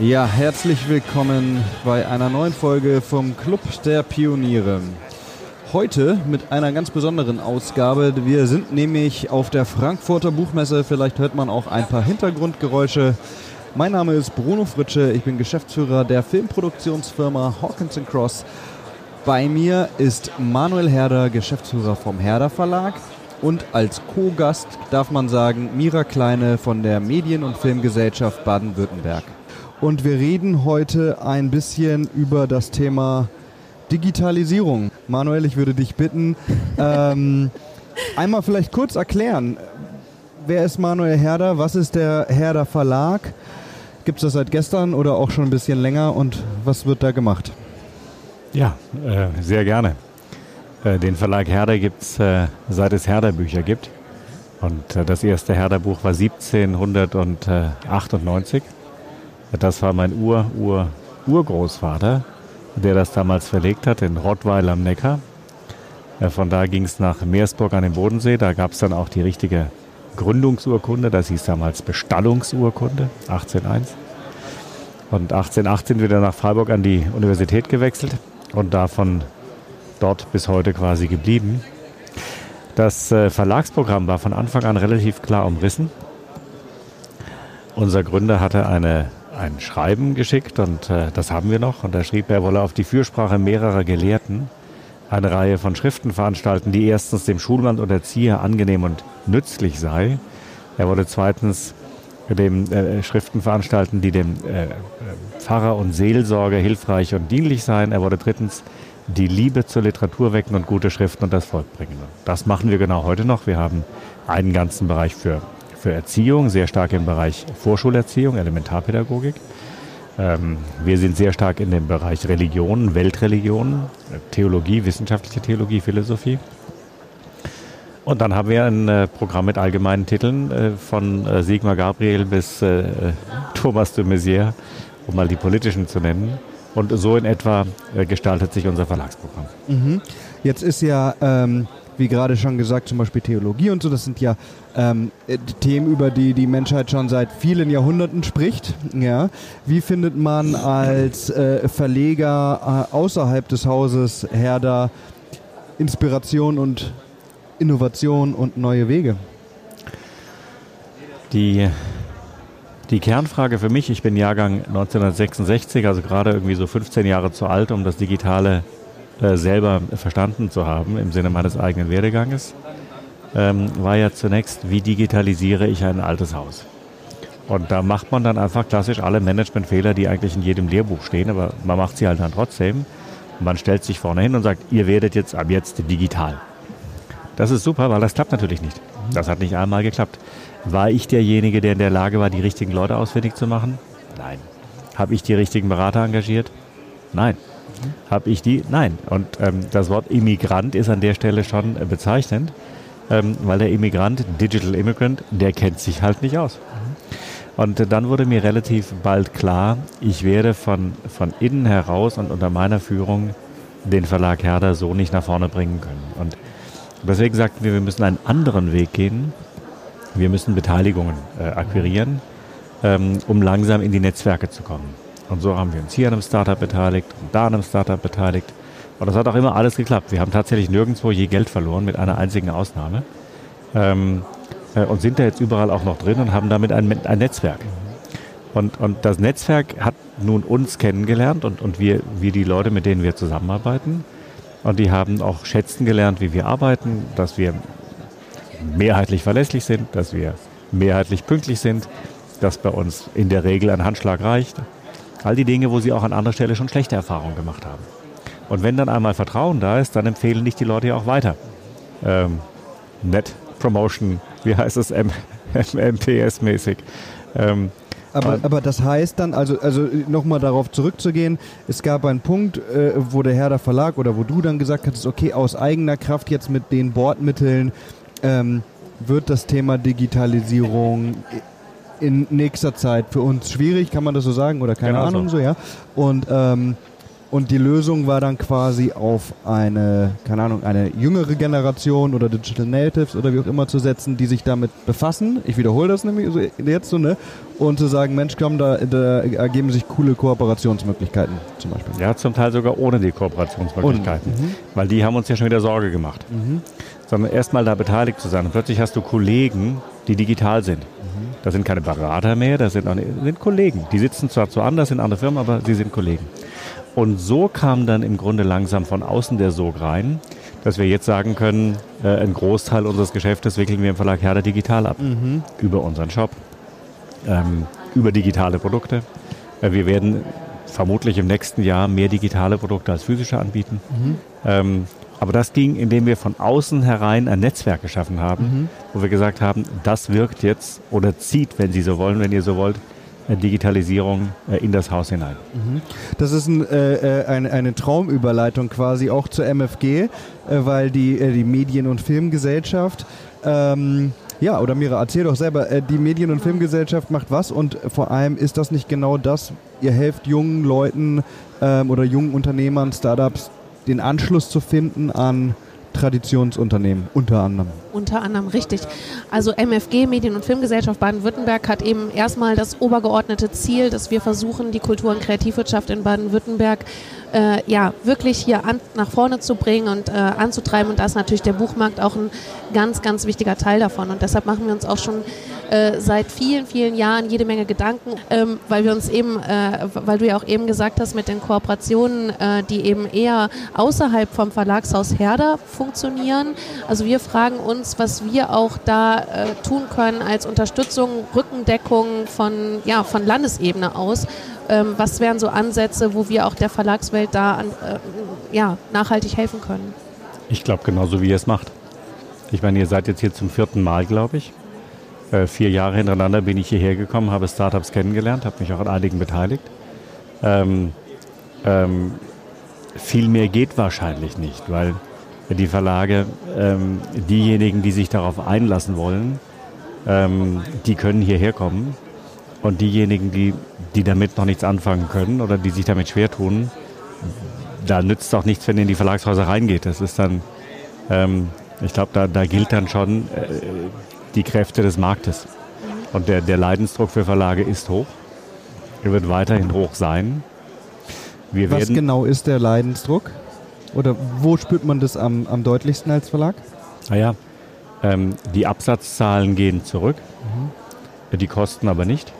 Ja, herzlich willkommen bei einer neuen Folge vom Club der Pioniere. Heute mit einer ganz besonderen Ausgabe. Wir sind nämlich auf der Frankfurter Buchmesse. Vielleicht hört man auch ein paar Hintergrundgeräusche. Mein Name ist Bruno Fritsche. Ich bin Geschäftsführer der Filmproduktionsfirma Hawkins Cross. Bei mir ist Manuel Herder, Geschäftsführer vom Herder Verlag. Und als Co-Gast darf man sagen Mira Kleine von der Medien- und Filmgesellschaft Baden-Württemberg. Und wir reden heute ein bisschen über das Thema Digitalisierung. Manuel, ich würde dich bitten, ähm, einmal vielleicht kurz erklären, wer ist Manuel Herder, was ist der Herder Verlag, gibt es das seit gestern oder auch schon ein bisschen länger und was wird da gemacht? Ja, äh, sehr gerne. Äh, den Verlag Herder gibt es, äh, seit es Herder-Bücher gibt. Und äh, das erste Herder-Buch war 1798. Das war mein Ur, Ur, Urgroßvater, der das damals verlegt hat in Rottweil am Neckar. Von da ging es nach Meersburg an den Bodensee. Da gab es dann auch die richtige Gründungsurkunde. Das hieß damals Bestallungsurkunde, 1801. Und 1818 wieder nach Freiburg an die Universität gewechselt und davon dort bis heute quasi geblieben. Das äh, Verlagsprogramm war von Anfang an relativ klar umrissen. Unser Gründer hatte eine ein Schreiben geschickt und äh, das haben wir noch. Und da schrieb er, wolle auf die Fürsprache mehrerer Gelehrten eine Reihe von Schriften veranstalten, die erstens dem Schulmann und Erzieher angenehm und nützlich sei. Er wolle zweitens dem äh, Schriften veranstalten, die dem äh, Pfarrer und Seelsorger hilfreich und dienlich seien. Er wolle drittens die Liebe zur Literatur wecken und gute Schriften und das Volk bringen. Das machen wir genau heute noch. Wir haben einen ganzen Bereich für für Erziehung, sehr stark im Bereich Vorschulerziehung, Elementarpädagogik. Ähm, wir sind sehr stark in dem Bereich Religion, Weltreligionen, Theologie, wissenschaftliche Theologie, Philosophie. Und dann haben wir ein äh, Programm mit allgemeinen Titeln äh, von äh, Sigmar Gabriel bis Thomas de Maizière, um mal die politischen zu nennen. Und so in etwa gestaltet sich unser Verlagsprogramm. Mhm. Jetzt ist ja ähm, wie gerade schon gesagt, zum Beispiel Theologie und so, das sind ja ähm, Themen, über die die Menschheit schon seit vielen Jahrhunderten spricht. Ja. Wie findet man als äh, Verleger äh, außerhalb des Hauses Herder Inspiration und Innovation und neue Wege? Die, die Kernfrage für mich, ich bin Jahrgang 1966, also gerade irgendwie so 15 Jahre zu alt, um das digitale äh, selber verstanden zu haben im Sinne meines eigenen Werdeganges, ähm, war ja zunächst, wie digitalisiere ich ein altes Haus? Und da macht man dann einfach klassisch alle Managementfehler, die eigentlich in jedem Lehrbuch stehen, aber man macht sie halt dann trotzdem. Man stellt sich vorne hin und sagt, ihr werdet jetzt ab jetzt digital. Das ist super, weil das klappt natürlich nicht. Das hat nicht einmal geklappt. War ich derjenige, der in der Lage war, die richtigen Leute ausfindig zu machen? Nein. Habe ich die richtigen Berater engagiert? Nein. Habe ich die? Nein. Und ähm, das Wort Immigrant ist an der Stelle schon bezeichnend, ähm, weil der Immigrant, Digital Immigrant, der kennt sich halt nicht aus. Und äh, dann wurde mir relativ bald klar, ich werde von, von innen heraus und unter meiner Führung den Verlag Herder so nicht nach vorne bringen können. Und deswegen sagten wir, wir müssen einen anderen Weg gehen. Wir müssen Beteiligungen äh, akquirieren, ähm, um langsam in die Netzwerke zu kommen. Und so haben wir uns hier an einem Startup beteiligt und da an einem Startup beteiligt. Und das hat auch immer alles geklappt. Wir haben tatsächlich nirgendwo je Geld verloren, mit einer einzigen Ausnahme. Ähm, äh, und sind da jetzt überall auch noch drin und haben damit ein, ein Netzwerk. Und, und das Netzwerk hat nun uns kennengelernt und, und wir, wir die Leute, mit denen wir zusammenarbeiten. Und die haben auch schätzen gelernt, wie wir arbeiten, dass wir mehrheitlich verlässlich sind, dass wir mehrheitlich pünktlich sind, dass bei uns in der Regel ein Handschlag reicht, All die Dinge, wo sie auch an anderer Stelle schon schlechte Erfahrungen gemacht haben. Und wenn dann einmal Vertrauen da ist, dann empfehlen dich die Leute ja auch weiter. Ähm, Net Promotion, wie heißt es, MPS-mäßig. Ähm, aber, aber das heißt dann, also, also nochmal darauf zurückzugehen, es gab einen Punkt, äh, wo der Herder Verlag oder wo du dann gesagt hast, okay, aus eigener Kraft jetzt mit den Bordmitteln ähm, wird das Thema Digitalisierung in nächster Zeit für uns schwierig, kann man das so sagen? Oder keine genau Ahnung so. so, ja. Und ähm, Und die Lösung war dann quasi auf eine, keine Ahnung, eine jüngere Generation oder Digital Natives oder wie auch immer zu setzen, die sich damit befassen. Ich wiederhole das nämlich jetzt so, ne? Und zu sagen, Mensch, komm, da, da ergeben sich coole Kooperationsmöglichkeiten zum Beispiel. Ja, zum Teil sogar ohne die Kooperationsmöglichkeiten. Und, mhm. weil die haben uns ja schon wieder Sorge gemacht. Mhm. Sondern erstmal da beteiligt zu sein. Und plötzlich hast du Kollegen, die digital sind. Mhm. Das sind keine Berater mehr, das sind, auch, sind Kollegen. Die sitzen zwar zu anders in anderen Firmen, aber sie sind Kollegen. Und so kam dann im Grunde langsam von außen der Sog rein, dass wir jetzt sagen können, äh, ein Großteil unseres Geschäftes wickeln wir im Verlag Herder digital ab. Mhm. Über unseren Shop, ähm, über digitale Produkte. Äh, wir werden vermutlich im nächsten Jahr mehr digitale Produkte als physische anbieten. Mhm. Ähm, aber das ging, indem wir von außen herein ein Netzwerk geschaffen haben, mhm. wo wir gesagt haben, das wirkt jetzt oder zieht, wenn Sie so wollen, wenn ihr so wollt, Digitalisierung äh, in das Haus hinein. Mhm. Das ist ein, äh, äh, eine, eine Traumüberleitung quasi auch zur MFG, äh, weil die, äh, die Medien- und Filmgesellschaft ähm, ja, oder Mira, erzähl doch selber, äh, die Medien- und Filmgesellschaft macht was und vor allem ist das nicht genau das, ihr helft jungen Leuten ähm, oder jungen Unternehmern, Startups, den Anschluss zu finden an Traditionsunternehmen, unter anderem. Unter anderem, richtig. Also MFG, Medien- und Filmgesellschaft Baden-Württemberg, hat eben erstmal das obergeordnete Ziel, dass wir versuchen, die Kultur- und Kreativwirtschaft in Baden-Württemberg äh, ja, wirklich hier an, nach vorne zu bringen und äh, anzutreiben. Und da ist natürlich der Buchmarkt auch ein ganz, ganz wichtiger Teil davon. Und deshalb machen wir uns auch schon äh, seit vielen, vielen Jahren jede Menge Gedanken, ähm, weil wir uns eben, äh, weil du ja auch eben gesagt hast, mit den Kooperationen, äh, die eben eher außerhalb vom Verlagshaus Herder funktionieren. Also wir fragen uns, was wir auch da äh, tun können als Unterstützung, Rückendeckung von, ja, von Landesebene aus ähm, was wären so Ansätze, wo wir auch der Verlagswelt da an, äh, ja, nachhaltig helfen können? Ich glaube genauso, wie ihr es macht. Ich meine, ihr seid jetzt hier zum vierten Mal, glaube ich. Äh, vier Jahre hintereinander bin ich hierher gekommen, habe Startups kennengelernt, habe mich auch an einigen beteiligt. Ähm, ähm, viel mehr geht wahrscheinlich nicht, weil die Verlage, ähm, diejenigen, die sich darauf einlassen wollen, ähm, die können hierher kommen. Und diejenigen, die die damit noch nichts anfangen können oder die sich damit schwer tun, da nützt auch nichts, wenn ihr in die Verlagshäuser reingeht. Das ist dann, ähm, ich glaube, da, da gilt dann schon äh, die Kräfte des Marktes. Und der, der Leidensdruck für Verlage ist hoch. Er wird weiterhin hoch sein. Wir Was genau ist der Leidensdruck? Oder wo spürt man das am, am deutlichsten als Verlag? Naja, ähm, die Absatzzahlen gehen zurück, mhm. die Kosten aber nicht.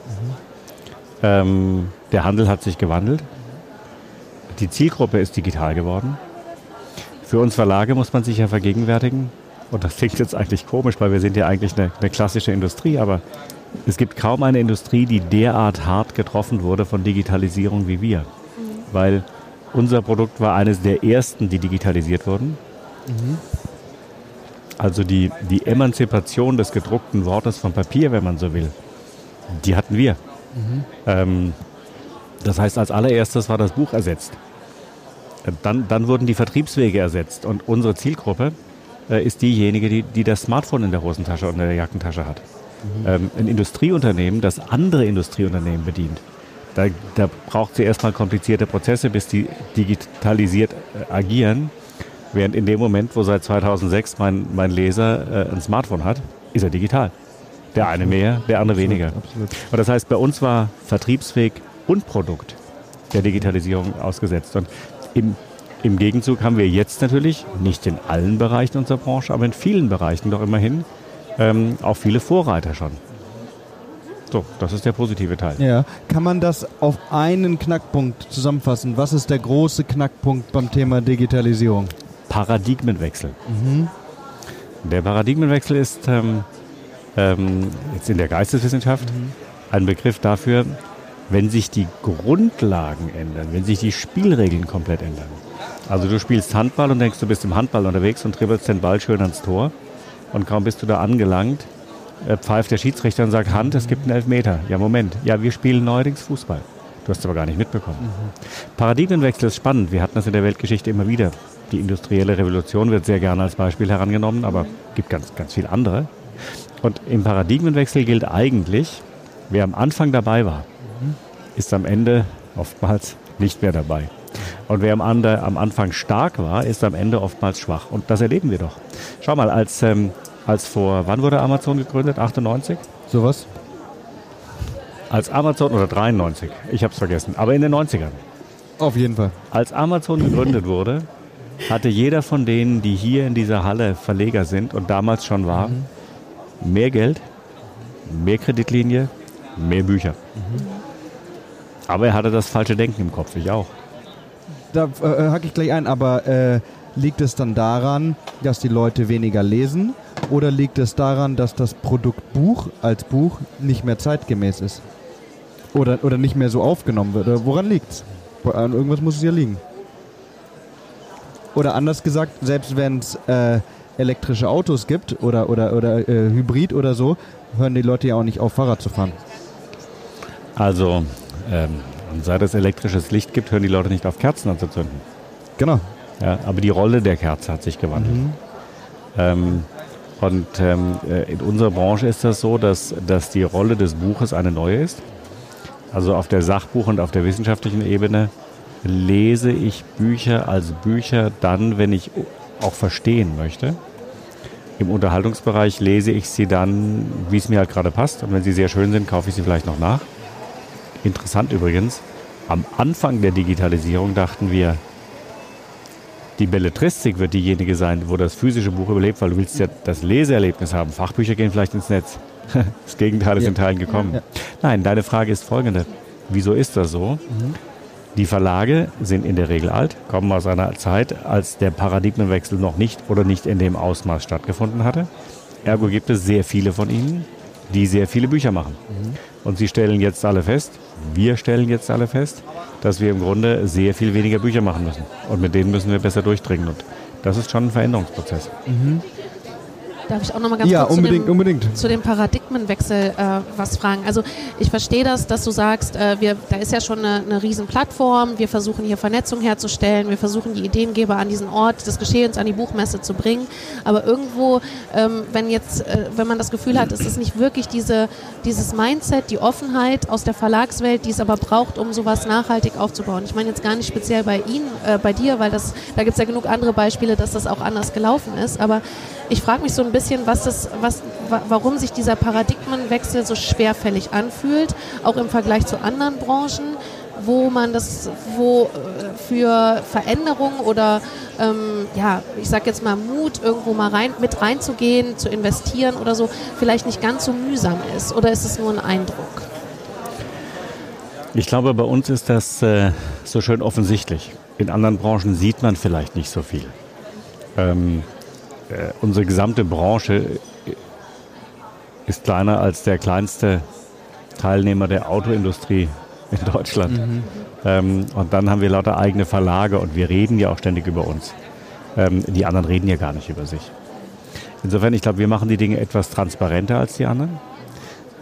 Ähm, der Handel hat sich gewandelt. Die Zielgruppe ist digital geworden. Für uns Verlage muss man sich ja vergegenwärtigen, und das klingt jetzt eigentlich komisch, weil wir sind ja eigentlich eine, eine klassische Industrie, aber es gibt kaum eine Industrie, die derart hart getroffen wurde von Digitalisierung wie wir. Mhm. Weil unser Produkt war eines der ersten, die digitalisiert wurden. Mhm. Also die, die Emanzipation des gedruckten Wortes vom Papier, wenn man so will, die hatten wir. Mhm. Ähm, das heißt, als allererstes war das Buch ersetzt. Dann, dann wurden die Vertriebswege ersetzt und unsere Zielgruppe äh, ist diejenige, die, die das Smartphone in der Hosentasche und in der Jackentasche hat. Mhm. Ähm, ein Industrieunternehmen, das andere Industrieunternehmen bedient, da, da braucht sie erstmal komplizierte Prozesse, bis die digitalisiert äh, agieren. Während in dem Moment, wo seit 2006 mein, mein Leser äh, ein Smartphone hat, ist er digital. Der eine mehr, der andere absolut, weniger. Absolut. Und das heißt, bei uns war Vertriebsweg und Produkt der Digitalisierung ausgesetzt. Und im, im Gegenzug haben wir jetzt natürlich, nicht in allen Bereichen unserer Branche, aber in vielen Bereichen doch immerhin, ähm, auch viele Vorreiter schon. So, das ist der positive Teil. Ja. Kann man das auf einen Knackpunkt zusammenfassen? Was ist der große Knackpunkt beim Thema Digitalisierung? Paradigmenwechsel. Mhm. Der Paradigmenwechsel ist, ähm, ähm, jetzt in der Geisteswissenschaft mhm. ein Begriff dafür, wenn sich die Grundlagen ändern, wenn sich die Spielregeln komplett ändern. Also du spielst Handball und denkst, du bist im Handball unterwegs und dribbelst den Ball schön ans Tor und kaum bist du da angelangt, äh, pfeift der Schiedsrichter und sagt, Hand, es gibt einen Elfmeter. Ja, Moment. Ja, wir spielen neuerdings Fußball. Du hast es aber gar nicht mitbekommen. Mhm. Paradigmenwechsel ist spannend. Wir hatten das in der Weltgeschichte immer wieder. Die industrielle Revolution wird sehr gerne als Beispiel herangenommen, aber es gibt ganz, ganz viele andere. Und im Paradigmenwechsel gilt eigentlich, wer am Anfang dabei war, ist am Ende oftmals nicht mehr dabei. Und wer am, Ande, am Anfang stark war, ist am Ende oftmals schwach. Und das erleben wir doch. Schau mal, als, ähm, als vor, wann wurde Amazon gegründet? 98? Sowas? Als Amazon, oder 93, ich habe es vergessen, aber in den 90ern. Auf jeden Fall. Als Amazon gegründet wurde, hatte jeder von denen, die hier in dieser Halle Verleger sind und damals schon war, mhm. mehr Geld, mehr Kreditlinie, mehr Bücher. Mhm. Aber er hatte das falsche Denken im Kopf, ich auch da äh, hacke ich gleich ein, aber äh, liegt es dann daran, dass die Leute weniger lesen oder liegt es daran, dass das Produkt Buch als Buch nicht mehr zeitgemäß ist? Oder, oder nicht mehr so aufgenommen wird? Woran liegt es? An irgendwas muss es ja liegen. Oder anders gesagt, selbst wenn es äh, elektrische Autos gibt oder, oder, oder äh, Hybrid oder so, hören die Leute ja auch nicht auf, Fahrrad zu fahren. Also, ähm, und seit es elektrisches Licht gibt, hören die Leute nicht auf, Kerzen anzuzünden. Genau. Ja, aber die Rolle der Kerze hat sich gewandelt. Mhm. Ähm, und ähm, äh, in unserer Branche ist das so, dass, dass die Rolle des Buches eine neue ist. Also auf der Sachbuch- und auf der wissenschaftlichen Ebene lese ich Bücher als Bücher dann, wenn ich auch verstehen möchte. Im Unterhaltungsbereich lese ich sie dann, wie es mir halt gerade passt. Und wenn sie sehr schön sind, kaufe ich sie vielleicht noch nach. Interessant übrigens, am Anfang der Digitalisierung dachten wir, die Belletristik wird diejenige sein, wo das physische Buch überlebt, weil du willst ja das Leseerlebnis haben. Fachbücher gehen vielleicht ins Netz. Das Gegenteil ist ja. in Teilen gekommen. Ja. Nein, deine Frage ist folgende. Wieso ist das so? Mhm. Die Verlage sind in der Regel alt, kommen aus einer Zeit, als der Paradigmenwechsel noch nicht oder nicht in dem Ausmaß stattgefunden hatte. Ergo gibt es sehr viele von ihnen, die sehr viele Bücher machen. Mhm. Und sie stellen jetzt alle fest, wir stellen jetzt alle fest, dass wir im Grunde sehr viel weniger Bücher machen müssen. Und mit denen müssen wir besser durchdringen. Und das ist schon ein Veränderungsprozess. Mhm. Darf ich auch noch mal ganz ja, kurz unbedingt, zu, dem, unbedingt. zu dem Paradigmenwechsel äh, was fragen? Also ich verstehe das, dass du sagst, äh, wir, da ist ja schon eine, eine riesen Plattform, wir versuchen hier Vernetzung herzustellen, wir versuchen die Ideengeber an diesen Ort des Geschehens, an die Buchmesse zu bringen. Aber irgendwo, ähm, wenn jetzt, äh, wenn man das Gefühl hat, es ist nicht wirklich diese, dieses Mindset, die Offenheit aus der Verlagswelt, die es aber braucht, um sowas nachhaltig aufzubauen. Ich meine jetzt gar nicht speziell bei Ihnen, äh, bei dir, weil das, da gibt es ja genug andere Beispiele, dass das auch anders gelaufen ist. Aber ich frage mich so ein bisschen, was das, was, warum sich dieser Paradigmenwechsel so schwerfällig anfühlt, auch im Vergleich zu anderen Branchen, wo man das, wo äh, für Veränderungen oder ähm, ja, ich sag jetzt mal Mut, irgendwo mal rein, mit reinzugehen, zu investieren oder so, vielleicht nicht ganz so mühsam ist. Oder ist es nur ein Eindruck? Ich glaube, bei uns ist das äh, so schön offensichtlich. In anderen Branchen sieht man vielleicht nicht so viel. Ähm, äh, unsere gesamte Branche ist kleiner als der kleinste Teilnehmer der Autoindustrie in Deutschland. Mhm. Ähm, und dann haben wir lauter eigene Verlage und wir reden ja auch ständig über uns. Ähm, die anderen reden ja gar nicht über sich. Insofern, ich glaube, wir machen die Dinge etwas transparenter als die anderen.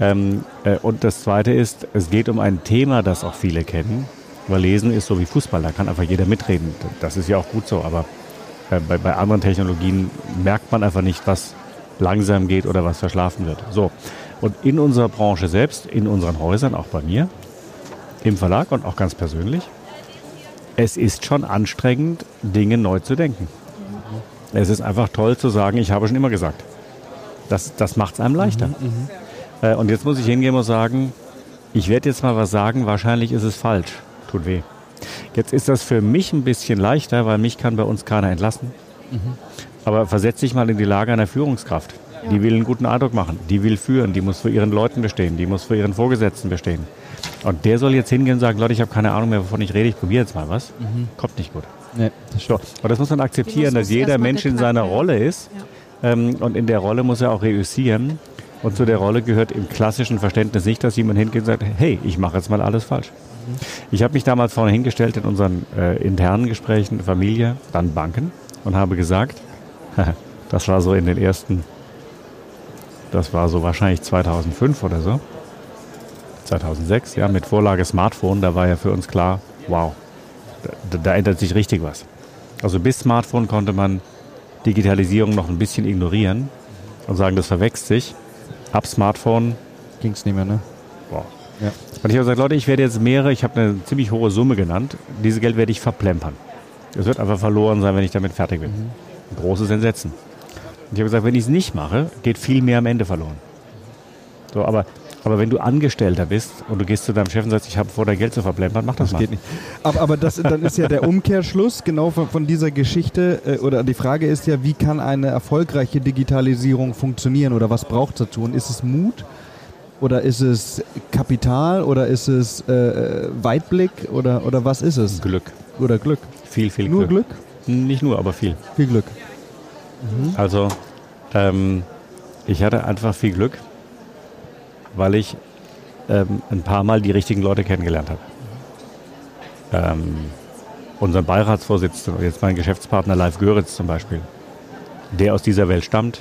Ähm, äh, und das Zweite ist, es geht um ein Thema, das auch viele kennen. Weil Lesen ist so wie Fußball, da kann einfach jeder mitreden. Das ist ja auch gut so, aber bei, bei anderen Technologien merkt man einfach nicht, was langsam geht oder was verschlafen wird. So. Und in unserer Branche selbst, in unseren Häusern, auch bei mir, im Verlag und auch ganz persönlich, es ist schon anstrengend, Dinge neu zu denken. Es ist einfach toll zu sagen, ich habe schon immer gesagt. Das, das macht es einem leichter. Mhm, mhm, äh, und jetzt muss ich hingehen und sagen, ich werde jetzt mal was sagen, wahrscheinlich ist es falsch. Tut weh. Jetzt ist das für mich ein bisschen leichter, weil mich kann bei uns keiner entlassen. Mhm. Aber versetz dich mal in die Lage einer Führungskraft. Ja. Die will einen guten Eindruck machen, die will führen, die muss für ihren Leuten bestehen, die muss für ihren Vorgesetzten bestehen. Und der soll jetzt hingehen und sagen, Leute, ich habe keine Ahnung mehr, wovon ich rede, ich probiere jetzt mal was. Mhm. Kommt nicht gut. Nee, das so. Und das muss man akzeptieren, muss, dass jeder Mensch in seiner Rolle ist. Ja. Ähm, und in der Rolle muss er auch reüssieren. Und zu der Rolle gehört im klassischen Verständnis nicht, dass jemand hingeht und sagt, hey, ich mache jetzt mal alles falsch. Ich habe mich damals vorne hingestellt in unseren äh, internen Gesprächen, Familie, dann Banken und habe gesagt, das war so in den ersten, das war so wahrscheinlich 2005 oder so, 2006, ja, mit Vorlage Smartphone, da war ja für uns klar, wow, da, da ändert sich richtig was. Also bis Smartphone konnte man Digitalisierung noch ein bisschen ignorieren und sagen, das verwächst sich. Ab Smartphone ging es nicht mehr, ne? Wow. Ja. Und ich habe gesagt, Leute, ich werde jetzt mehrere, ich habe eine ziemlich hohe Summe genannt, dieses Geld werde ich verplempern. Es wird einfach verloren sein, wenn ich damit fertig bin. Mhm. Großes Entsetzen. Und ich habe gesagt, wenn ich es nicht mache, geht viel mehr am Ende verloren. So, aber aber wenn du Angestellter bist und du gehst zu deinem Chef und sagst, ich habe vor, dein Geld zu verplempern, mach das, das mal. Geht nicht. Aber, aber das, dann ist ja der Umkehrschluss genau von, von dieser Geschichte, äh, oder die Frage ist ja, wie kann eine erfolgreiche Digitalisierung funktionieren oder was braucht es dazu? Und ist es Mut? Oder ist es Kapital oder ist es äh, Weitblick oder, oder was ist es? Glück. Oder Glück. Viel, viel nur Glück. Glück? Nicht nur, aber viel. Viel Glück. Mhm. Also, ähm, ich hatte einfach viel Glück weil ich ähm, ein paar Mal die richtigen Leute kennengelernt habe. Ähm, unseren Beiratsvorsitzenden, jetzt mein Geschäftspartner Live Göritz zum Beispiel, der aus dieser Welt stammt,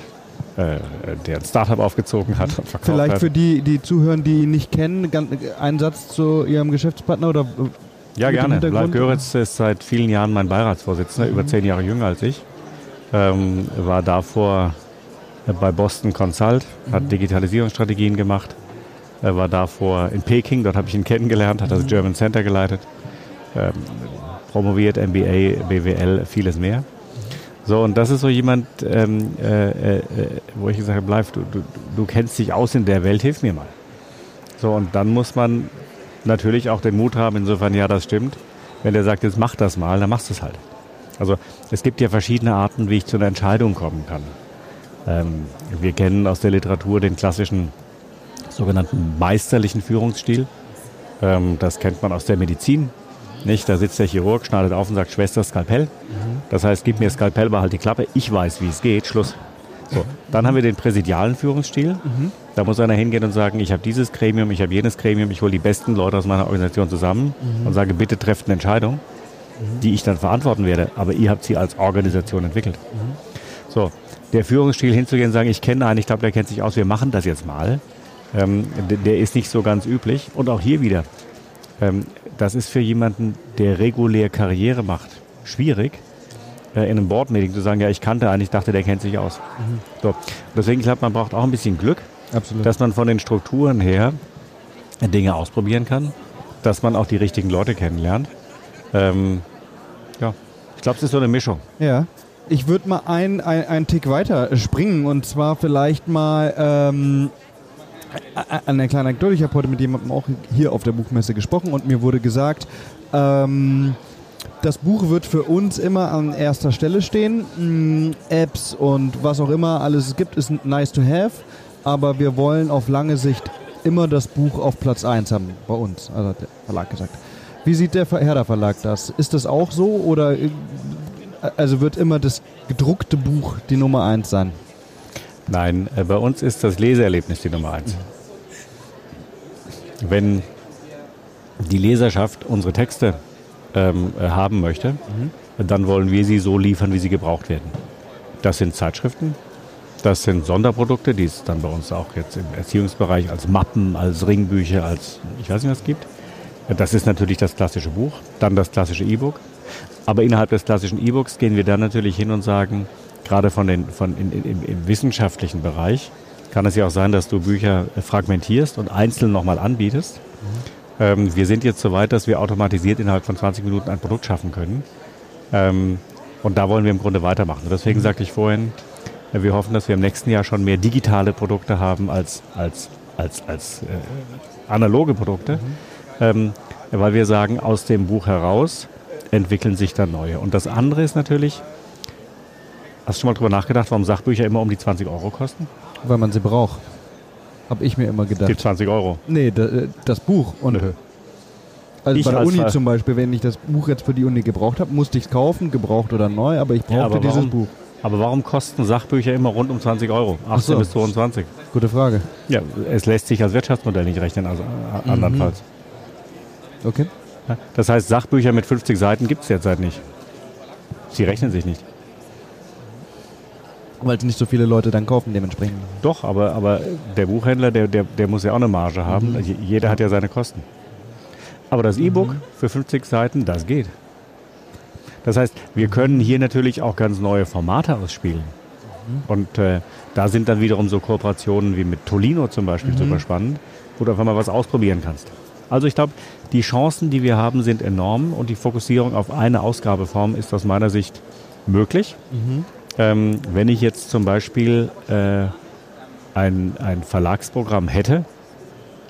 äh, der ein Startup aufgezogen hat und verkauft Vielleicht hat. für die, die zuhören, die ihn nicht kennen, einen Satz zu Ihrem Geschäftspartner oder ja, gerne. Live Göritz ist seit vielen Jahren mein Beiratsvorsitzender, mhm. über zehn Jahre jünger als ich. Ähm, war davor bei Boston Consult, hat mhm. Digitalisierungsstrategien gemacht, er war davor in Peking, dort habe ich ihn kennengelernt, hat das mhm. German Center geleitet, ähm, promoviert, MBA, BWL, vieles mehr. So, und das ist so jemand, ähm, äh, äh, wo ich gesagt habe, bleib, du, du, du kennst dich aus in der Welt, hilf mir mal. So, und dann muss man natürlich auch den Mut haben, insofern, ja, das stimmt. Wenn der sagt, jetzt mach das mal, dann machst du es halt. Also es gibt ja verschiedene Arten, wie ich zu einer Entscheidung kommen kann. Ähm, wir kennen aus der Literatur den klassischen sogenannten meisterlichen Führungsstil. Ähm, das kennt man aus der Medizin. Nicht? Da sitzt der Chirurg, schneidet auf und sagt, Schwester, Skalpell. Mhm. Das heißt, gib mir Skalpell, behalt die Klappe. Ich weiß, wie es geht. Schluss. So, dann haben wir den präsidialen Führungsstil. Mhm. Da muss einer hingehen und sagen, ich habe dieses Gremium, ich habe jenes Gremium, ich hole die besten Leute aus meiner Organisation zusammen mhm. und sage, bitte trefft eine Entscheidung, die ich dann verantworten werde. Aber ihr habt sie als Organisation entwickelt. So, der Führungsstil hinzugehen und sagen, ich kenne einen, ich glaube, der kennt sich aus, wir machen das jetzt mal. Ähm, der ist nicht so ganz üblich. Und auch hier wieder, ähm, das ist für jemanden, der regulär Karriere macht, schwierig, äh, in einem Board-Meeting zu sagen, ja, ich kannte einen, ich dachte, der kennt sich aus. Mhm. So. Deswegen, ich glaube, man braucht auch ein bisschen Glück, Absolut. dass man von den Strukturen her Dinge ausprobieren kann, dass man auch die richtigen Leute kennenlernt. Ähm, ja, ich glaube, es ist so eine Mischung. Ja. Ich würde mal einen ein Tick weiter springen und zwar vielleicht mal ähm, eine kleine Anekdote. Ich habe heute mit jemandem auch hier auf der Buchmesse gesprochen und mir wurde gesagt, ähm, das Buch wird für uns immer an erster Stelle stehen. Mm, Apps und was auch immer alles es gibt, ist nice to have. Aber wir wollen auf lange Sicht immer das Buch auf Platz 1 haben bei uns, also hat der Verlag gesagt. Wie sieht der Herder Verlag das? Ist das auch so oder äh, also wird immer das gedruckte Buch die Nummer 1 sein? Nein, äh, bei uns ist das Leseerlebnis die Nummer eins. Wenn die Leserschaft unsere Texte ähm, äh, haben möchte, mhm. dann wollen wir sie so liefern, wie sie gebraucht werden. Das sind Zeitschriften, das sind Sonderprodukte, die es dann bei uns auch jetzt im Erziehungsbereich als Mappen, als Ringbücher, als ich weiß nicht was gibt. Das ist natürlich das klassische Buch, dann das klassische E-Book. Aber innerhalb des klassischen E-Books gehen wir dann natürlich hin und sagen, gerade von den, von in, in, im wissenschaftlichen Bereich, kann es ja auch sein, dass du Bücher fragmentierst und einzeln nochmal anbietest. Mhm. Ähm, wir sind jetzt so weit, dass wir automatisiert innerhalb von 20 Minuten ein Produkt schaffen können. Ähm, und da wollen wir im Grunde weitermachen. Und deswegen mhm. sagte ich vorhin, äh, wir hoffen, dass wir im nächsten Jahr schon mehr digitale Produkte haben als, als, als, als äh, analoge Produkte. Mhm. Ähm, weil wir sagen, aus dem Buch heraus entwickeln sich dann neue. Und das andere ist natürlich, Hast du schon mal drüber nachgedacht, warum Sachbücher immer um die 20 Euro kosten? Weil man sie braucht. Hab ich mir immer gedacht. Die 20 Euro? Nee, äh, das Buch. Und Nö. Also ich bei der Uni Fall. zum Beispiel, wenn ich das Buch jetzt für die Uni gebraucht habe, musste ich es kaufen, gebraucht oder neu, aber ich brauchte ja, aber dieses warum, Buch. Aber warum kosten Sachbücher immer rund um 20 Euro? 18 so. bis 22? Gute Frage. Ja, es lässt sich als Wirtschaftsmodell nicht rechnen, also mhm. andernfalls. Okay. Das heißt, Sachbücher mit 50 Seiten gibt es derzeit nicht. Sie rechnen sich nicht. Weil es nicht so viele Leute dann kaufen dementsprechend. Doch, aber, aber der Buchhändler, der, der, der muss ja auch eine Marge haben. Mhm. Jeder hat ja seine Kosten. Aber das E-Book mhm. für 50 Seiten, das geht. Das heißt, wir können hier natürlich auch ganz neue Formate ausspielen. Mhm. Und äh, da sind dann wiederum so Kooperationen wie mit Tolino zum Beispiel mhm. super spannend, wo du einfach mal was ausprobieren kannst. Also ich glaube, die Chancen, die wir haben, sind enorm und die Fokussierung auf eine Ausgabeform ist aus meiner Sicht möglich. Mhm. Ähm, wenn ich jetzt zum Beispiel äh, ein, ein Verlagsprogramm hätte,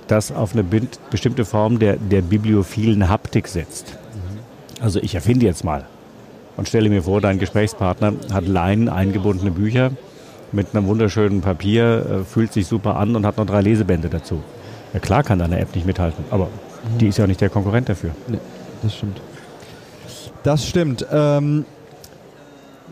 das auf eine bestimmte Form der, der bibliophilen Haptik setzt. Mhm. Also ich erfinde jetzt mal und stelle mir vor, dein Gesprächspartner hat Leinen eingebundene Bücher mit einem wunderschönen Papier, äh, fühlt sich super an und hat noch drei Lesebände dazu. Ja klar kann deine App nicht mithalten, aber mhm. die ist ja nicht der Konkurrent dafür. Nee, das stimmt. Das stimmt. Ähm,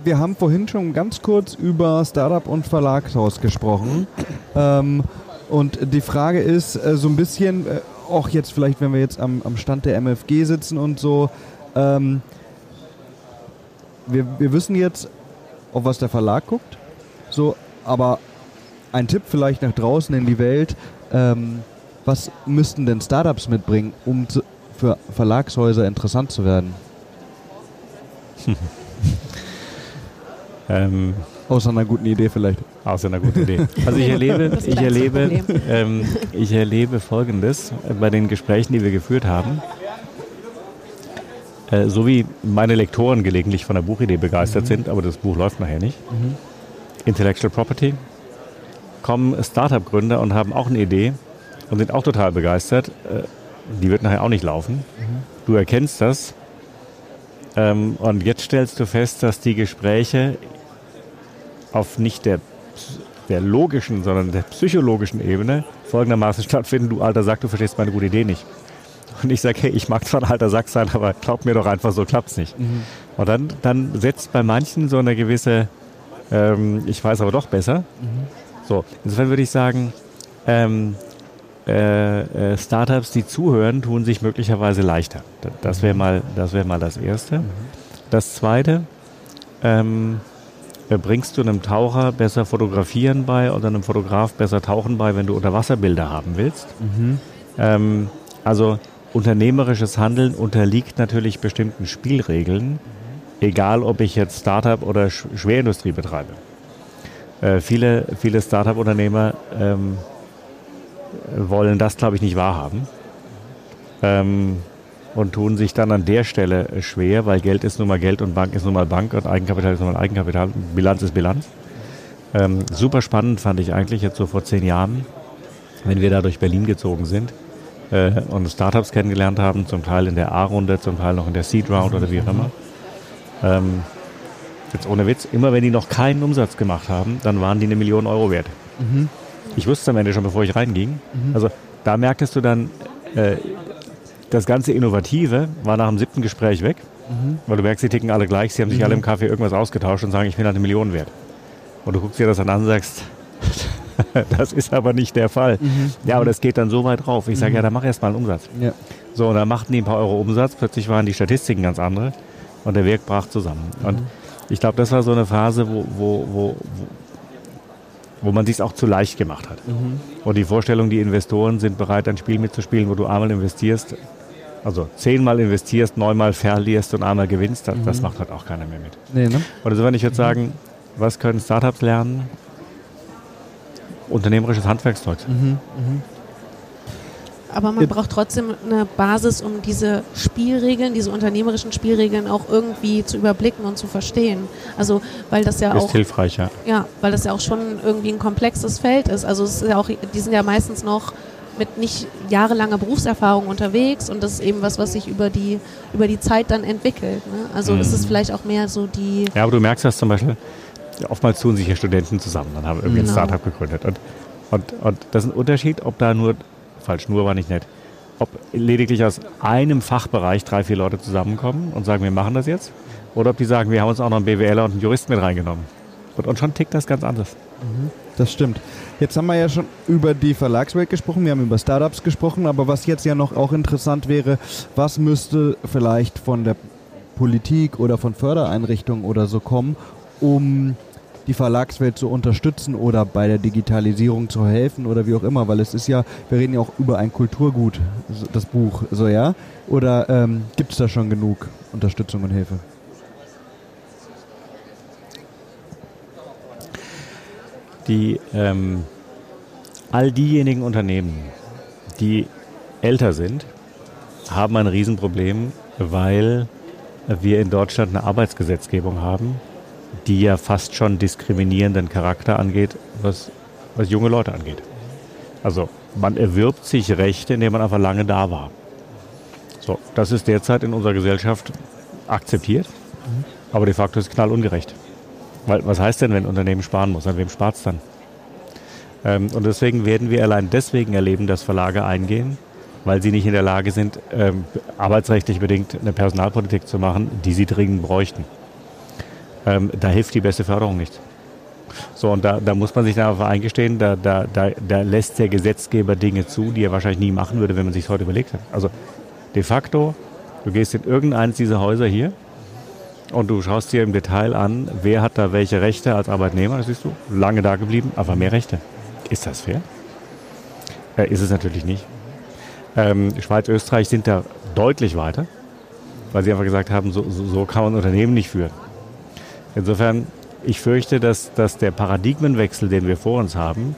wir haben vorhin schon ganz kurz über Startup und Verlagshaus gesprochen. Ähm, und die Frage ist äh, so ein bisschen, äh, auch jetzt vielleicht, wenn wir jetzt am, am Stand der MFG sitzen und so, ähm, wir, wir wissen jetzt, auf was der Verlag guckt, so, aber ein Tipp vielleicht nach draußen in die Welt, ähm, was müssten denn Startups mitbringen, um zu, für Verlagshäuser interessant zu werden? ähm, Außer einer guten Idee vielleicht. Außer einer guten Idee. Also ich erlebe, ich erlebe, ähm, ich erlebe Folgendes bei den Gesprächen, die wir geführt haben. Äh, so wie meine Lektoren gelegentlich von der Buchidee begeistert mhm. sind, aber das Buch läuft nachher nicht. Mhm. Intellectual Property. Kommen Startup-Gründer und haben auch eine Idee und sind auch total begeistert. Äh, die wird nachher auch nicht laufen. Mhm. Du erkennst das. Ähm, und jetzt stellst du fest, dass die Gespräche auf nicht der, der logischen, sondern der psychologischen Ebene folgendermaßen stattfinden. Du alter Sack, du verstehst meine gute Idee nicht. Und ich sage, hey, ich mag zwar ein alter Sack sein, aber glaub mir doch einfach, so klappt's nicht. Mhm. Und dann, dann setzt bei manchen so eine gewisse, ähm, ich weiß aber doch besser. Mhm. So, insofern würde ich sagen, ähm, äh, äh, Startups, die zuhören, tun sich möglicherweise leichter. Das wäre mal, das wäre mal das Erste. Das Zweite, ähm, äh, bringst du einem Taucher besser Fotografieren bei oder einem Fotograf besser Tauchen bei, wenn du Unterwasserbilder haben willst. Mhm. Ähm, also unternehmerisches Handeln unterliegt natürlich bestimmten Spielregeln, egal ob ich jetzt Startup oder Schwerindustrie betreibe. Äh, viele, viele Startup-Unternehmer ähm, wollen das, glaube ich, nicht wahrhaben ähm, und tun sich dann an der Stelle schwer, weil Geld ist nun mal Geld und Bank ist nun mal Bank und Eigenkapital ist nun mal Eigenkapital, Bilanz ist Bilanz. Ähm, super spannend fand ich eigentlich jetzt so vor zehn Jahren, wenn wir da durch Berlin gezogen sind äh, und Startups kennengelernt haben, zum Teil in der A-Runde, zum Teil noch in der Seed-Round oder wie auch immer. Ähm, jetzt ohne Witz, immer wenn die noch keinen Umsatz gemacht haben, dann waren die eine Million Euro wert. Mhm. Ich wusste es am Ende schon, bevor ich reinging. Mhm. Also da merktest du dann, äh, das ganze Innovative war nach dem siebten Gespräch weg, mhm. weil du merkst, sie ticken alle gleich, sie haben sich alle im Kaffee irgendwas ausgetauscht und sagen, ich bin halt eine Million wert. Und du guckst dir das dann an und sagst, das ist aber nicht der Fall. Mhm. Ja, aber das geht dann so weit drauf. Ich sage, mhm. ja, dann mach erst mal einen Umsatz. Ja. So, und dann machten die ein paar Euro Umsatz, plötzlich waren die Statistiken ganz andere und der Werk brach zusammen. Mhm. Und ich glaube, das war so eine Phase, wo, wo, wo, wo man sich auch zu leicht gemacht hat. Mhm. Und die Vorstellung, die Investoren sind bereit, ein Spiel mitzuspielen, wo du einmal investierst, also zehnmal investierst, neunmal verlierst und einmal gewinnst, das, mhm. das macht halt auch keiner mehr mit. Nee, ne? Und also wenn ich jetzt sagen, was können Startups lernen? unternehmerisches Handwerkszeug. Mhm, mh. Aber man braucht trotzdem eine Basis, um diese Spielregeln, diese unternehmerischen Spielregeln auch irgendwie zu überblicken und zu verstehen. Also, weil das ja ist auch. hilfreich, ja. Ja, weil das ja auch schon irgendwie ein komplexes Feld ist. Also, es ist ja auch, die sind ja meistens noch mit nicht jahrelanger Berufserfahrung unterwegs und das ist eben was, was sich über die, über die Zeit dann entwickelt. Ne? Also, mhm. es ist vielleicht auch mehr so die. Ja, aber du merkst das zum Beispiel oftmals tun sich hier Studenten zusammen und haben irgendwie genau. ein Startup gegründet. Und, und, und das ist ein Unterschied, ob da nur, falsch, nur war nicht nett, ob lediglich aus einem Fachbereich drei, vier Leute zusammenkommen und sagen, wir machen das jetzt, oder ob die sagen, wir haben uns auch noch einen BWLer und einen Juristen mit reingenommen. Und, und schon tickt das ganz anders. Mhm, das stimmt. Jetzt haben wir ja schon über die Verlagswelt gesprochen, wir haben über Startups gesprochen, aber was jetzt ja noch auch interessant wäre, was müsste vielleicht von der Politik oder von Fördereinrichtungen oder so kommen, um die Verlagswelt zu unterstützen oder bei der Digitalisierung zu helfen oder wie auch immer, weil es ist ja, wir reden ja auch über ein Kulturgut, das Buch, so ja? Oder ähm, gibt es da schon genug Unterstützung und Hilfe? die ähm, all diejenigen Unternehmen, die älter sind, haben ein Riesenproblem, weil wir in Deutschland eine Arbeitsgesetzgebung haben, die ja fast schon diskriminierenden Charakter angeht, was, was junge Leute angeht. Also man erwirbt sich Rechte, indem man einfach lange da war. So, das ist derzeit in unserer Gesellschaft akzeptiert, aber de facto ist es knallungerecht. Weil was heißt denn, wenn ein Unternehmen sparen muss? An wem spart es dann? Ähm, und deswegen werden wir allein deswegen erleben, dass Verlage eingehen, weil sie nicht in der Lage sind, ähm, arbeitsrechtlich bedingt eine Personalpolitik zu machen, die sie dringend bräuchten. Ähm, da hilft die beste Förderung nicht. So, und da, da muss man sich darauf eingestehen, da, da, da, da lässt der Gesetzgeber Dinge zu, die er wahrscheinlich nie machen würde, wenn man sich heute überlegt hat. Also de facto, du gehst in irgendeines dieser Häuser hier und du schaust dir im Detail an, wer hat da welche Rechte als Arbeitnehmer, das siehst du, lange da geblieben, aber mehr Rechte. Ist das fair? Äh, ist es natürlich nicht. Ähm, Schweiz, Österreich sind da deutlich weiter, weil sie einfach gesagt haben, so, so, so kann man Unternehmen nicht führen. Insofern, ich fürchte, dass, dass der Paradigmenwechsel, den wir vor uns haben,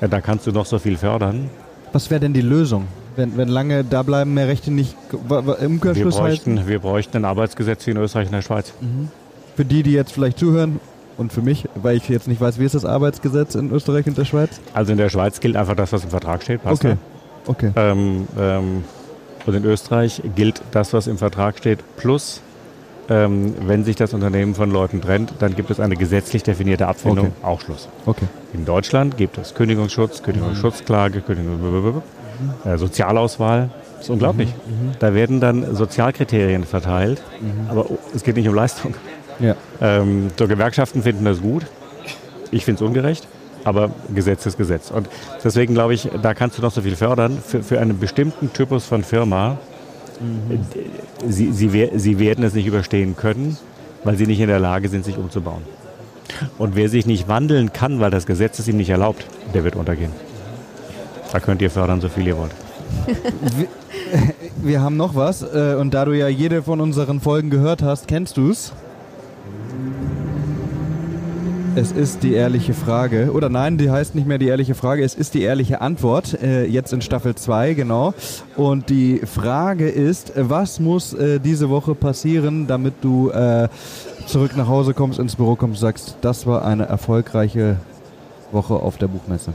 ja, da kannst du noch so viel fördern. Was wäre denn die Lösung? Wenn, wenn lange da bleiben, mehr Rechte nicht im Umkehrschluss wir bräuchten, wir bräuchten ein Arbeitsgesetz wie in Österreich und der Schweiz. Mhm. Für die, die jetzt vielleicht zuhören, und für mich, weil ich jetzt nicht weiß, wie ist das Arbeitsgesetz in Österreich und der Schweiz? Also in der Schweiz gilt einfach das, was im Vertrag steht. Passt okay. okay. Ähm, ähm, und in Österreich gilt das, was im Vertrag steht, plus ähm, wenn sich das Unternehmen von Leuten trennt, dann gibt es eine gesetzlich definierte Abfindung, okay. auch Schluss. Okay. In Deutschland gibt es Kündigungsschutz, Kündigungsschutzklage, Kündigung, äh, Sozialauswahl. Das ist unglaublich. Mhm. mhm. Da werden dann Sozialkriterien verteilt, mhm. aber es geht nicht um Leistung. Ja. Ähm, so Gewerkschaften finden das gut. Ich finde es ungerecht, aber Gesetz ist Gesetz. Und deswegen glaube ich, da kannst du noch so viel fördern. Für, für einen bestimmten Typus von Firma, mhm. sie, sie, sie werden es nicht überstehen können, weil sie nicht in der Lage sind, sich umzubauen. Und wer sich nicht wandeln kann, weil das Gesetz es ihm nicht erlaubt, der wird untergehen. Da könnt ihr fördern, so viel ihr wollt. wir, wir haben noch was. Äh, und da du ja jede von unseren Folgen gehört hast, kennst du es. Es ist die ehrliche Frage. Oder nein, die heißt nicht mehr die ehrliche Frage, es ist die ehrliche Antwort. Äh, jetzt in Staffel 2, genau. Und die Frage ist, was muss äh, diese Woche passieren, damit du äh, zurück nach Hause kommst, ins Büro kommst und sagst, das war eine erfolgreiche Woche auf der Buchmesse?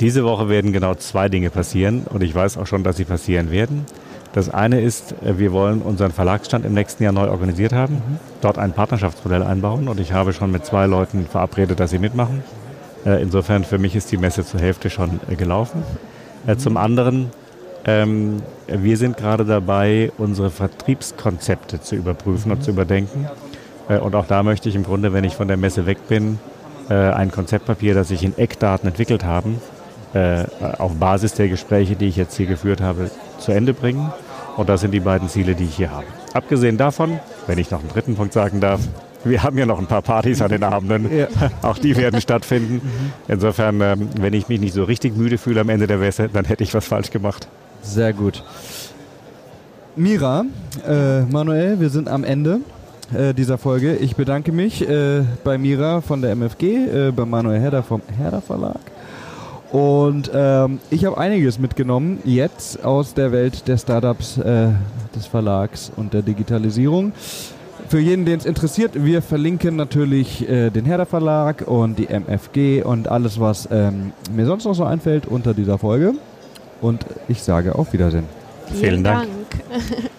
Diese Woche werden genau zwei Dinge passieren und ich weiß auch schon, dass sie passieren werden. Das eine ist, äh, wir wollen unseren Verlagsstand im nächsten Jahr neu organisiert haben, mhm. dort ein Partnerschaftsmodell einbauen und ich habe schon mit zwei Leuten verabredet, dass sie mitmachen. Äh, insofern für mich ist die Messe zur Hälfte schon äh, gelaufen. Mhm. Zum anderen, ähm, wir sind gerade dabei, unsere Vertriebskonzepte zu überprüfen mhm. und zu überdenken. und auch da möchte ich im Grunde, wenn ich von der Messe weg bin, ein Konzeptpapier, das sich in Eckdaten entwickelt haben, auf Basis der Gespräche, die ich jetzt hier geführt habe, zu Ende bringen. Und das sind die beiden Ziele, die ich hier habe. Abgesehen davon, wenn ich noch einen dritten Punkt sagen darf, wir haben ja noch ein paar Partys an den Abenden. Ja. Auch die werden stattfinden. Insofern, ähm, wenn ich mich nicht so richtig müde fühle am Ende der Wäsche, dann hätte ich was falsch gemacht. Sehr gut. Mira, äh, Manuel, wir sind am Ende äh, dieser Folge. Ich bedanke mich äh, bei Mira von der MFG, äh, bei Manuel Herder vom Herder Verlag und ähm, ich habe einiges mitgenommen jetzt aus der Welt der Startups, äh, des Verlags und der Digitalisierung. Für jeden, den es interessiert, wir verlinken natürlich äh, den Herder Verlag und die MFG und alles, was ähm, mir sonst noch so einfällt unter dieser Folge. Und ich sage auf Wiedersehen. Vielen, Vielen Dank. Dank.